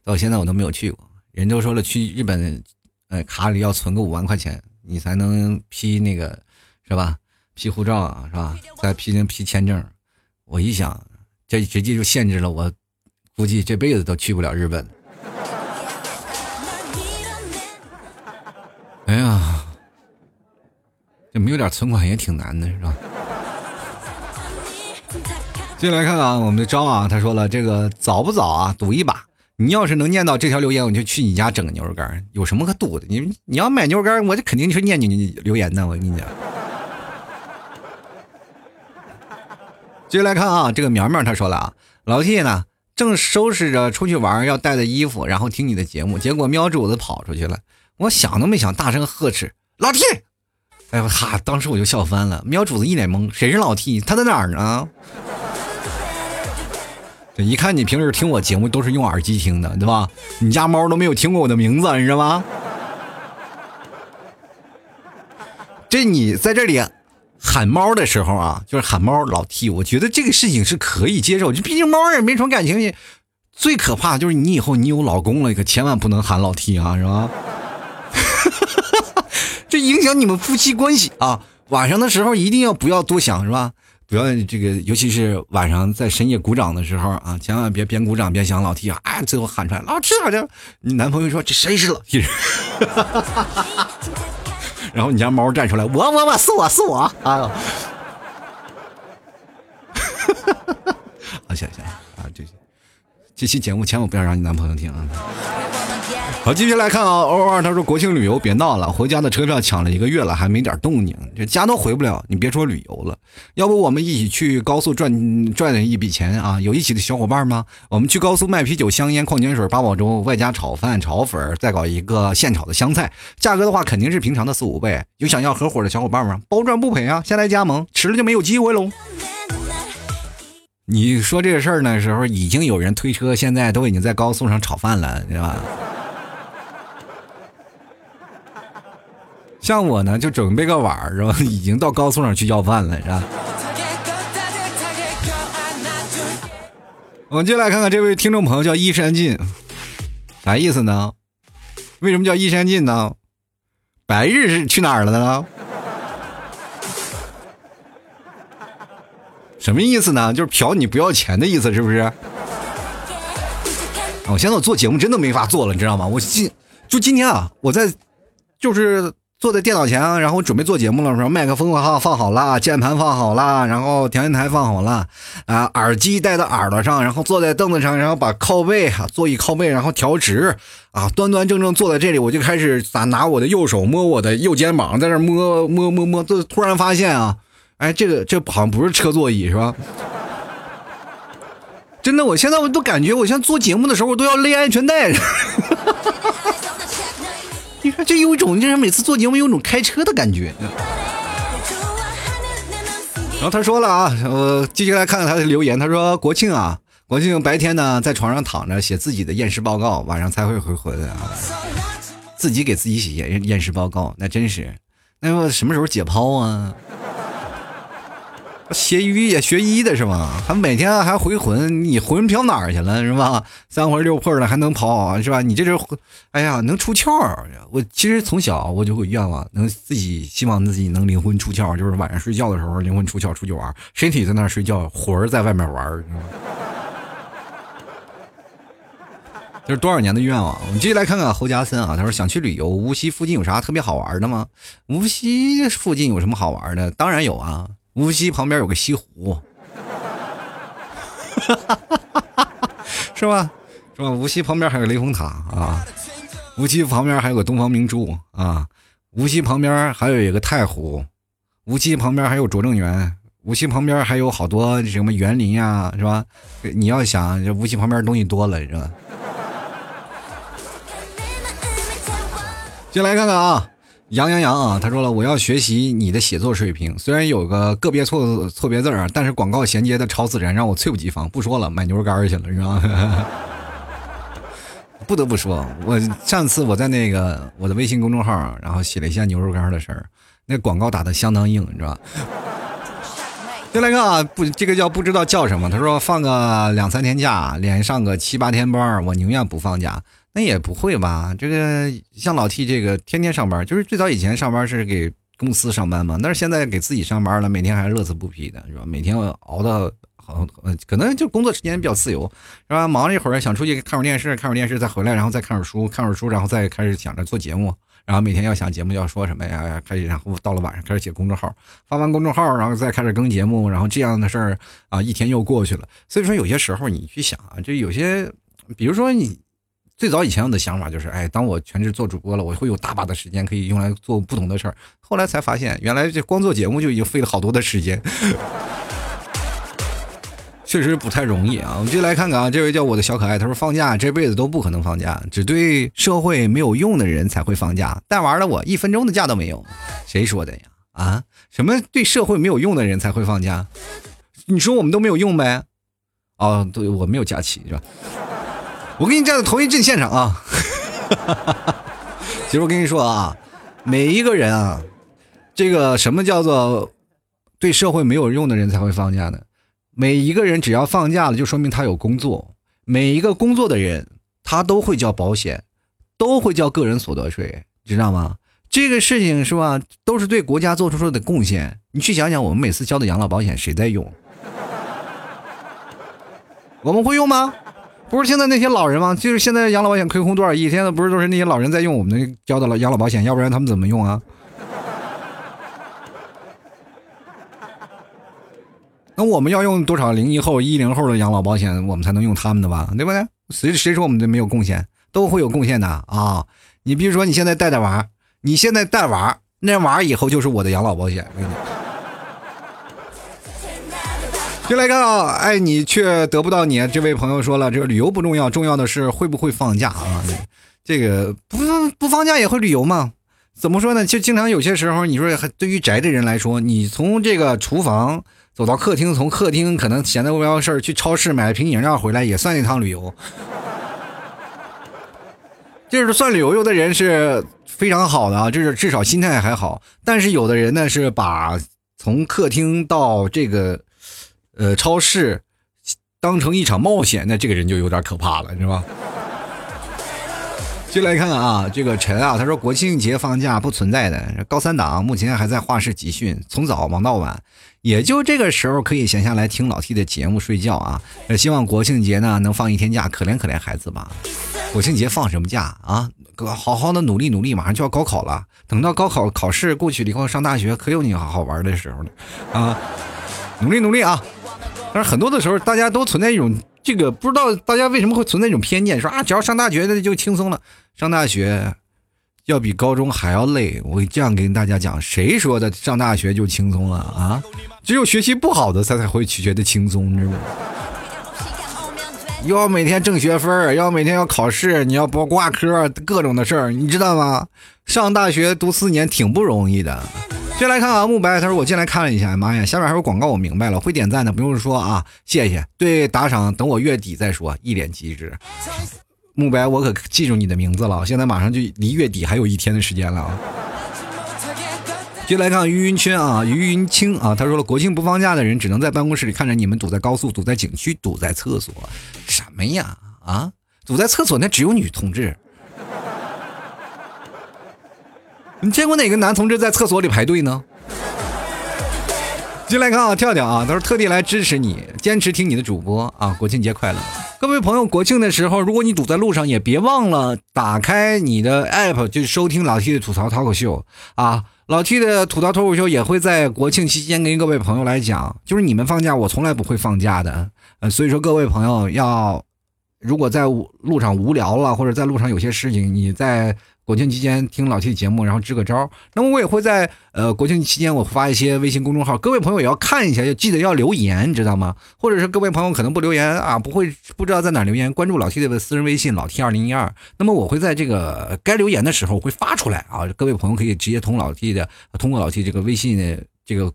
到现在我都没有去过。人都说了，去日本，呃，卡里要存个五万块钱，你才能批那个，是吧？批护照啊，是吧？再批那批签证。我一想，这直接就限制了我，估计这辈子都去不了日本。哎呀，这没有点存款也挺难的，是吧？进来看看我们的张啊，他说了这个早不早啊？赌一把，你要是能念到这条留言，我就去你家整个牛肉干。有什么可赌的？你你要买牛肉干，我这肯定是念你留言的。我跟你讲。接下来看啊，这个苗苗他说了啊，老 T 呢正收拾着出去玩要带的衣服，然后听你的节目，结果喵主子跑出去了。我想都没想，大声呵斥老 T。哎呦哈！当时我就笑翻了，喵主子一脸懵，谁是老 T？他在哪儿呢？一看你平时听我节目都是用耳机听的，对吧？你家猫都没有听过我的名字，你知道吗？这你在这里喊猫的时候啊，就是喊猫老 T，我觉得这个事情是可以接受，就毕竟猫也没什么感情。最可怕就是你以后你有老公了，可千万不能喊老 T 啊，是吧？*laughs* 这影响你们夫妻关系啊！晚上的时候一定要不要多想，是吧？不要这个，尤其是晚上在深夜鼓掌的时候啊，千万别边鼓掌边想老 T 啊！最后喊出来老 T 好像你男朋友说这谁是老 *laughs* T？然后你家猫站出来，我我我是我是我啊！啊，行行啊，就行这期节目千万不要让你男朋友听啊！好，继续来看啊，欧二他说国庆旅游别闹了，回家的车票抢了一个月了，还没点动静，这家都回不了，你别说旅游了，要不我们一起去高速赚赚一笔钱啊？有一起的小伙伴吗？我们去高速卖啤酒、香烟、矿泉水、八宝粥，外加炒饭、炒粉，再搞一个现炒的香菜，价格的话肯定是平常的四五倍。有想要合伙的小伙伴吗？包赚不赔啊！先来加盟，迟了就没有机会喽。你说这个事儿的时候，已经有人推车，现在都已经在高速上炒饭了，对吧？像我呢，就准备个碗儿，是吧？已经到高速上去要饭了，是吧？我们进来看看这位听众朋友叫一山尽，啥意思呢？为什么叫一山尽呢？白日是去哪儿了呢？什么意思呢？就是嫖你不要钱的意思，是不是？我现在我做节目真的没法做了，你知道吗？我今就今天啊，我在就是。坐在电脑前，然后准备做节目的时候，麦克风哈放好了，键盘放好了，然后调音台放好了，啊，耳机戴到耳朵上，然后坐在凳子上，然后把靠背哈座椅靠背，然后调直，啊，端端正正坐在这里，我就开始咋拿我的右手摸我的右肩膀，在那摸摸摸摸，就突然发现啊，哎，这个这好像不是车座椅是吧？真的，我现在我都感觉，我像做节目的时候，我都要勒安全带。*laughs* 你看，这有一种，就是每次做节目有一种开车的感觉。然后他说了啊，我继续来看看他的留言。他说：“国庆啊，国庆白天呢在床上躺着写自己的验尸报告，晚上才会回回来啊。自己给自己写验验尸报告，那真是，那要什么时候解剖啊？”学医也学医的是吗？还每天还回魂，你魂飘哪儿去了是吧？三魂六魄的还能跑是吧？你这是，哎呀，能出窍。我其实从小我就有愿望，能自己希望自己能灵魂出窍，就是晚上睡觉的时候灵魂出窍出去玩，身体在那睡觉，魂在外面玩。*laughs* 这是多少年的愿望？我们继续来看看侯家森啊，他说想去旅游，无锡附近有啥特别好玩的吗？无锡附近有什么好玩的？当然有啊。无锡旁边有个西湖，*laughs* 是吧？是吧？无锡旁边还有雷峰塔啊，无锡旁边还有个东方明珠啊，无锡旁边还有一个太湖，无锡旁边还有拙政园，无锡旁边还有好多什么园林呀，是吧？你要想这无锡旁边东西多了，是吧？进来看看啊，杨洋洋啊，他说了，我要学习你的写作水平，虽然有个个别错错别字儿，但是广告衔接的超自然，让我猝不及防。不说了，买牛肉干去了，是吧？*laughs* 不得不说，我上次我在那个我的微信公众号，然后写了一下牛肉干的事儿，那广告打的相当硬，你知道吧？再来看啊，不，这个叫不知道叫什么。他说放个两三天假，连上个七八天班，我宁愿不放假。那也不会吧？这个像老 T 这个天天上班，就是最早以前上班是给公司上班嘛，但是现在给自己上班了，每天还乐此不疲的，是吧？每天熬到好，可能就工作时间比较自由，是吧？忙了一会儿想出去看会儿电视，看会儿电视再回来，然后再看会儿书，看会儿书，然后再开始想着做节目。然后每天要想节目要说什么呀？开始，然后到了晚上开始写公众号，发完公众号，然后再开始更节目，然后这样的事儿啊，一天又过去了。所以说，有些时候你去想啊，就有些，比如说你最早以前我的想法就是，哎，当我全职做主播了，我会有大把的时间可以用来做不同的事儿。后来才发现，原来这光做节目就已经费了好多的时间。确实不太容易啊！我们就来看看啊，这位叫我的小可爱，他说放假这辈子都不可能放假，只对社会没有用的人才会放假。带娃的我一分钟的假都没有，谁说的呀？啊？什么对社会没有用的人才会放假？你说我们都没有用呗？哦，对我没有假期是吧？我跟你站在同一阵线上啊！*laughs* 其实我跟你说啊，每一个人啊，这个什么叫做对社会没有用的人才会放假呢？每一个人只要放假了，就说明他有工作。每一个工作的人，他都会交保险，都会交个人所得税，知道吗？这个事情是吧，都是对国家做出了的贡献。你去想想，我们每次交的养老保险，谁在用？我们会用吗？不是现在那些老人吗？就是现在养老保险亏空多少亿？现在不是都是那些老人在用我们的交的老养老保险？要不然他们怎么用啊？*laughs* 那我们要用多少零一后、一零后的养老保险，我们才能用他们的吧？对不对？谁谁说我们的没有贡献？都会有贡献的啊！你比如说，你现在带带娃，你现在带娃，那娃以后就是我的养老保险。就来看啊，爱你却得不到你。这位朋友说了，这个旅游不重要，重要的是会不会放假啊？这个不不放假也会旅游吗？怎么说呢？就经常有些时候，你说对于宅的人来说，你从这个厨房。走到客厅，从客厅可能闲得无聊事儿，去超市买瓶饮料回来也算一趟旅游。*laughs* 就是算旅游游的人是非常好的啊，就是至少心态还好。但是有的人呢是把从客厅到这个呃超市当成一场冒险，那这个人就有点可怕了，是吧？进来看看啊，这个陈啊，他说国庆节放假不存在的，高三党目前还在画室集训，从早忙到晚，也就这个时候可以闲下来听老 T 的节目睡觉啊。希望国庆节呢能放一天假，可怜可怜孩子吧。国庆节放什么假啊？好好的努力努力，马上就要高考了，等到高考考试过去了以后上大学，可有你好好玩的时候了啊！努力努力啊！但是很多的时候，大家都存在一种。这个不知道大家为什么会存在一种偏见，说啊，只要上大学那就轻松了。上大学要比高中还要累。我这样跟大家讲，谁说的上大学就轻松了啊？只有学习不好的才才会觉得轻松，知道吗？要每天挣学分，要每天要考试，你要不挂科，各种的事儿，你知道吗？上大学读四年挺不容易的。先来看啊，慕白他说我进来看了一下，妈呀，下面还有广告，我明白了，会点赞的不用说啊，谢谢。对打赏，等我月底再说，一脸机智。慕白，我可记住你的名字了，现在马上就离月底还有一天的时间了啊。接来看于云圈啊，于云清啊，他说了，国庆不放假的人只能在办公室里看着你们堵在高速、堵在景区、堵在厕所，什么呀啊？堵在厕所那只有女同志。你见过哪个男同志在厕所里排队呢？进来看啊，跳跳啊，他说特地来支持你，坚持听你的主播啊，国庆节快乐！各位朋友，国庆的时候，如果你堵在路上，也别忘了打开你的 app，就收听老 T 的吐槽脱口秀啊。老 T 的吐槽脱口秀也会在国庆期间跟各位朋友来讲，就是你们放假，我从来不会放假的。呃，所以说各位朋友要，如果在路上无聊了，或者在路上有些事情，你在。国庆期间听老 T 的节目，然后支个招。那么我也会在呃国庆期间我发一些微信公众号，各位朋友也要看一下，要记得要留言，知道吗？或者是各位朋友可能不留言啊，不会不知道在哪留言，关注老 T 的私人微信老 T 二零一二。那么我会在这个该留言的时候会发出来啊，各位朋友可以直接通老 T 的通过老 T 这个微信的这个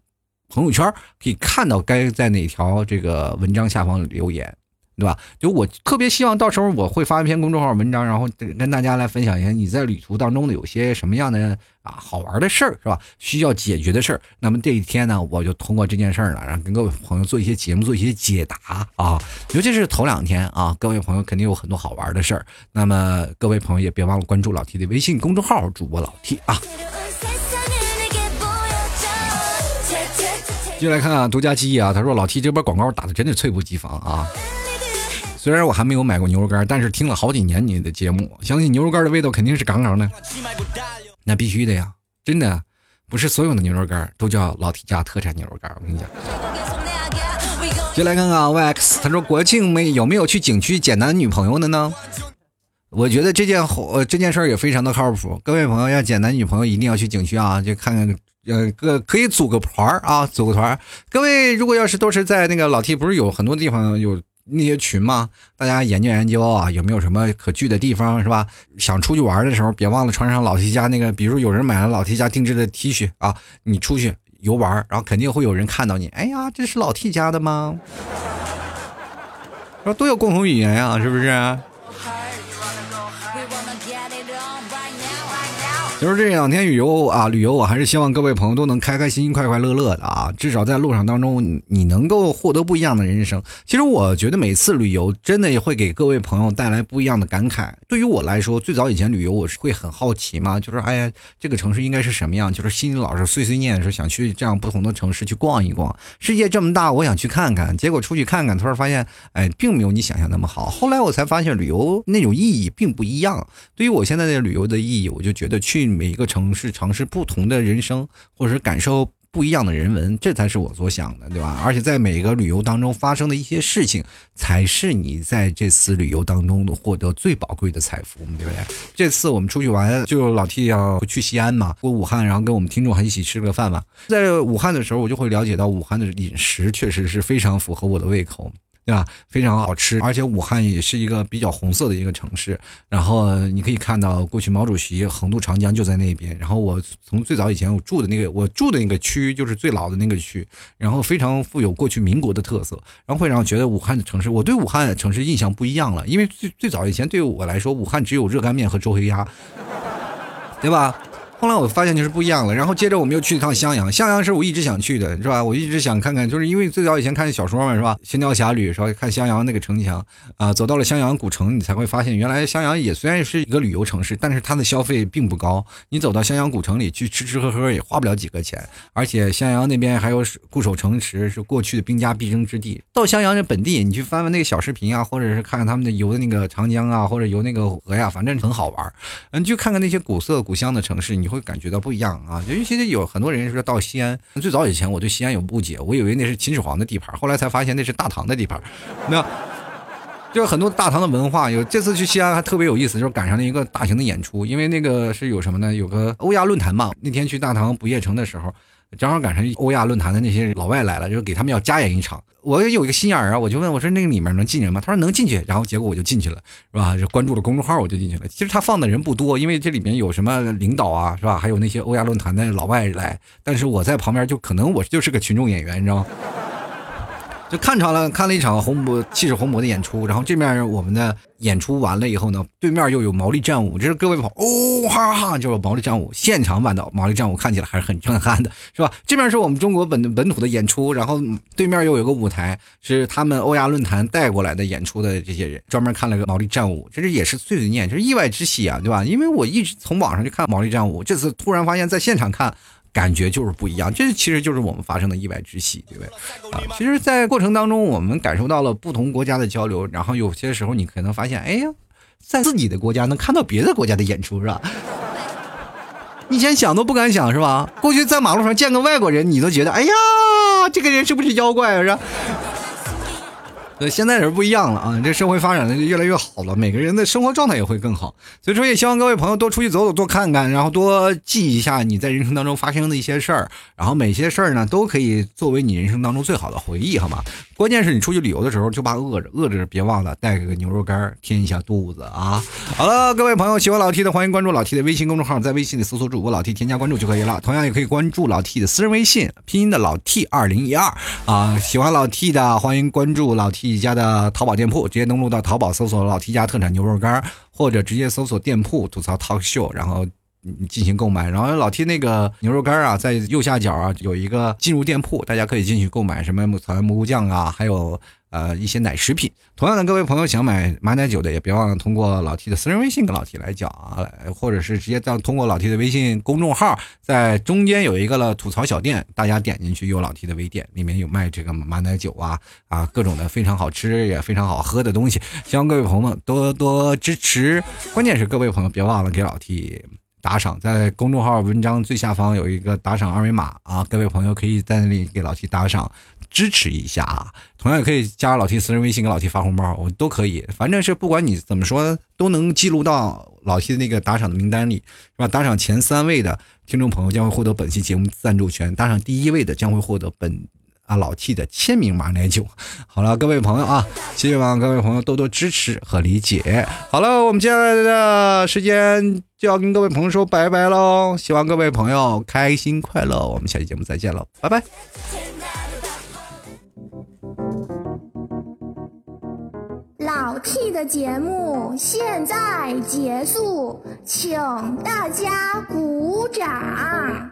朋友圈可以看到该在哪条这个文章下方留言。对吧？就我特别希望到时候我会发一篇公众号文章，然后跟大家来分享一下你在旅途当中的有些什么样的啊好玩的事儿，是吧？需要解决的事儿。那么这一天呢，我就通过这件事儿呢，然后跟各位朋友做一些节目，做一些解答啊。尤其是头两天啊，各位朋友肯定有很多好玩的事儿。那么各位朋友也别忘了关注老 T 的微信公众号，主播老 T 啊。就来看啊，独家记忆啊，他说老 T 这波广告打的真的猝不及防啊。虽然我还没有买过牛肉干，但是听了好几年你的节目，相信牛肉干的味道肯定是杠杠的。那必须的呀，真的，不是所有的牛肉干都叫老 T 家特产牛肉干。我跟你讲。就来看看 YX，他说国庆没有没有去景区捡男女朋友的呢？我觉得这件呃这件事也非常的靠谱。各位朋友要捡男女朋友，一定要去景区啊，就看看呃个可以组个团儿啊，组个团儿。各位如果要是都是在那个老 T，不是有很多地方有。那些群嘛，大家研究研究啊，有没有什么可聚的地方是吧？想出去玩的时候，别忘了穿上老 T 家那个，比如有人买了老 T 家定制的 T 恤啊，你出去游玩，然后肯定会有人看到你。哎呀，这是老 T 家的吗？*laughs* 说都有共同语言呀，是不是？*laughs* 就是这两天旅游啊，旅游我还是希望各位朋友都能开开心心、快快乐乐的啊！至少在路上当中，你能够获得不一样的人生。其实我觉得每次旅游真的也会给各位朋友带来不一样的感慨。对于我来说，最早以前旅游我是会很好奇嘛，就是哎呀，这个城市应该是什么样？就是心里老是碎碎念，说想去这样不同的城市去逛一逛。世界这么大，我想去看看。结果出去看看，突然发现，哎，并没有你想象那么好。后来我才发现，旅游那种意义并不一样。对于我现在的旅游的意义，我就觉得去。每一个城市尝试不同的人生，或者是感受不一样的人文，这才是我所想的，对吧？而且在每个旅游当中发生的一些事情，才是你在这次旅游当中的获得最宝贵的财富，对不对？这次我们出去玩，就老 T 要去西安嘛，过武汉，然后跟我们听众还一起吃个饭嘛。在武汉的时候，我就会了解到武汉的饮食确实是非常符合我的胃口。对吧？非常好吃，而且武汉也是一个比较红色的一个城市。然后你可以看到，过去毛主席横渡长江就在那边。然后我从最早以前我住的那个，我住的那个区就是最老的那个区，然后非常富有过去民国的特色，然后会让我觉得武汉的城市，我对武汉的城市印象不一样了。因为最最早以前对于我来说，武汉只有热干面和周黑鸭，对吧？后来我发现就是不一样了，然后接着我们又去一趟襄阳，襄阳是我一直想去的，是吧？我一直想看看，就是因为最早以前看小说嘛，是吧？《神雕侠侣》是吧？看襄阳那个城墙啊，走到了襄阳古城，你才会发现，原来襄阳也虽然是一个旅游城市，但是它的消费并不高。你走到襄阳古城里去吃吃喝喝也花不了几个钱，而且襄阳那边还有固守城池，是过去的兵家必争之地。到襄阳这本地，你去翻翻那个小视频啊，或者是看看他们的游的那个长江啊，或者游那个河呀，反正很好玩。嗯，就看看那些古色古香的城市，你你会感觉到不一样。啊，尤其有很多人说到西安，最早以前我对西安有误解，我以为那是秦始皇的地盘，后来才发现那是大唐的地盘。那 *laughs* 就是很多大唐的文化。有这次去西安还特别有意思，就是赶上了一个大型的演出，因为那个是有什么呢？有个欧亚论坛嘛。那天去大唐不夜城的时候。正好赶上欧亚论坛的那些老外来了，就是给他们要加演一场。我也有一个心眼儿啊，我就问我说：“那个里面能进人吗？”他说：“能进去。”然后结果我就进去了，是吧？就关注了公众号，我就进去了。其实他放的人不多，因为这里面有什么领导啊，是吧？还有那些欧亚论坛的老外来。但是我在旁边，就可能我就是个群众演员，你知道吗？就看场了，看了一场红魔气势宏博的演出，然后这面我们的演出完了以后呢，对面又有毛利战舞，这是各位朋友哦哈哈，就是毛利战舞现场版的毛利战舞，看起来还是很震撼的，是吧？这面是我们中国本本土的演出，然后对面又有个舞台，是他们欧亚论坛带过来的演出的这些人，专门看了个毛利战舞，这是也是碎碎念，就是意外之喜啊，对吧？因为我一直从网上去看毛利战舞，这次突然发现在现场看。感觉就是不一样，这其实就是我们发生的意外之喜，对不对？啊，其实，在过程当中，我们感受到了不同国家的交流，然后有些时候你可能发现，哎呀，在自己的国家能看到别的国家的演出，是吧？*laughs* 以前想都不敢想，是吧？过去在马路上见个外国人，你都觉得，哎呀，这个人是不是妖怪，是吧？呃，现在人不一样了啊，这社会发展的越来越好了，每个人的生活状态也会更好。所以说，也希望各位朋友多出去走走，多看看，然后多记一下你在人生当中发生的一些事儿，然后每些事儿呢都可以作为你人生当中最好的回忆，好吗？关键是你出去旅游的时候就怕饿着，饿着别忘了带个牛肉干填一下肚子啊。好了，各位朋友，喜欢老 T 的欢迎关注老 T 的微信公众号，在微信里搜索主播老 T 添加关注就可以了。同样也可以关注老 T 的私人微信，拼音的老 T 二零一二啊。喜欢老 T 的欢迎关注老 T 家的淘宝店铺，直接登录到淘宝搜索老 T 家特产牛肉干，或者直接搜索店铺吐槽 Talk Show，然后进行购买。然后老 T 那个牛肉干啊，在右下角啊有一个进入店铺，大家可以进去购买什么草原蘑菇酱啊，还有。呃，一些奶食品。同样的，各位朋友想买马奶酒的，也别忘了通过老 T 的私人微信跟老 T 来讲啊，或者是直接到通过老 T 的微信公众号，在中间有一个了吐槽小店，大家点进去有老 T 的微店，里面有卖这个马奶酒啊啊，各种的非常好吃也非常好喝的东西。希望各位朋友们多多支持，关键是各位朋友别忘了给老 T 打赏，在公众号文章最下方有一个打赏二维码啊，各位朋友可以在那里给老 T 打赏。支持一下啊！同样也可以加老 T 私人微信给老 T 发红包，我都可以。反正是不管你怎么说，都能记录到老 T 的那个打赏的名单里，是吧？打赏前三位的听众朋友将会获得本期节目赞助权，打赏第一位的将会获得本啊老 T 的签名马奶酒。*laughs* 好了，各位朋友啊，希望各位朋友多多支持和理解。好了，我们接下来的时间就要跟各位朋友说拜拜喽！希望各位朋友开心快乐，我们下期节目再见了，拜拜。老 T 的节目现在结束，请大家鼓掌。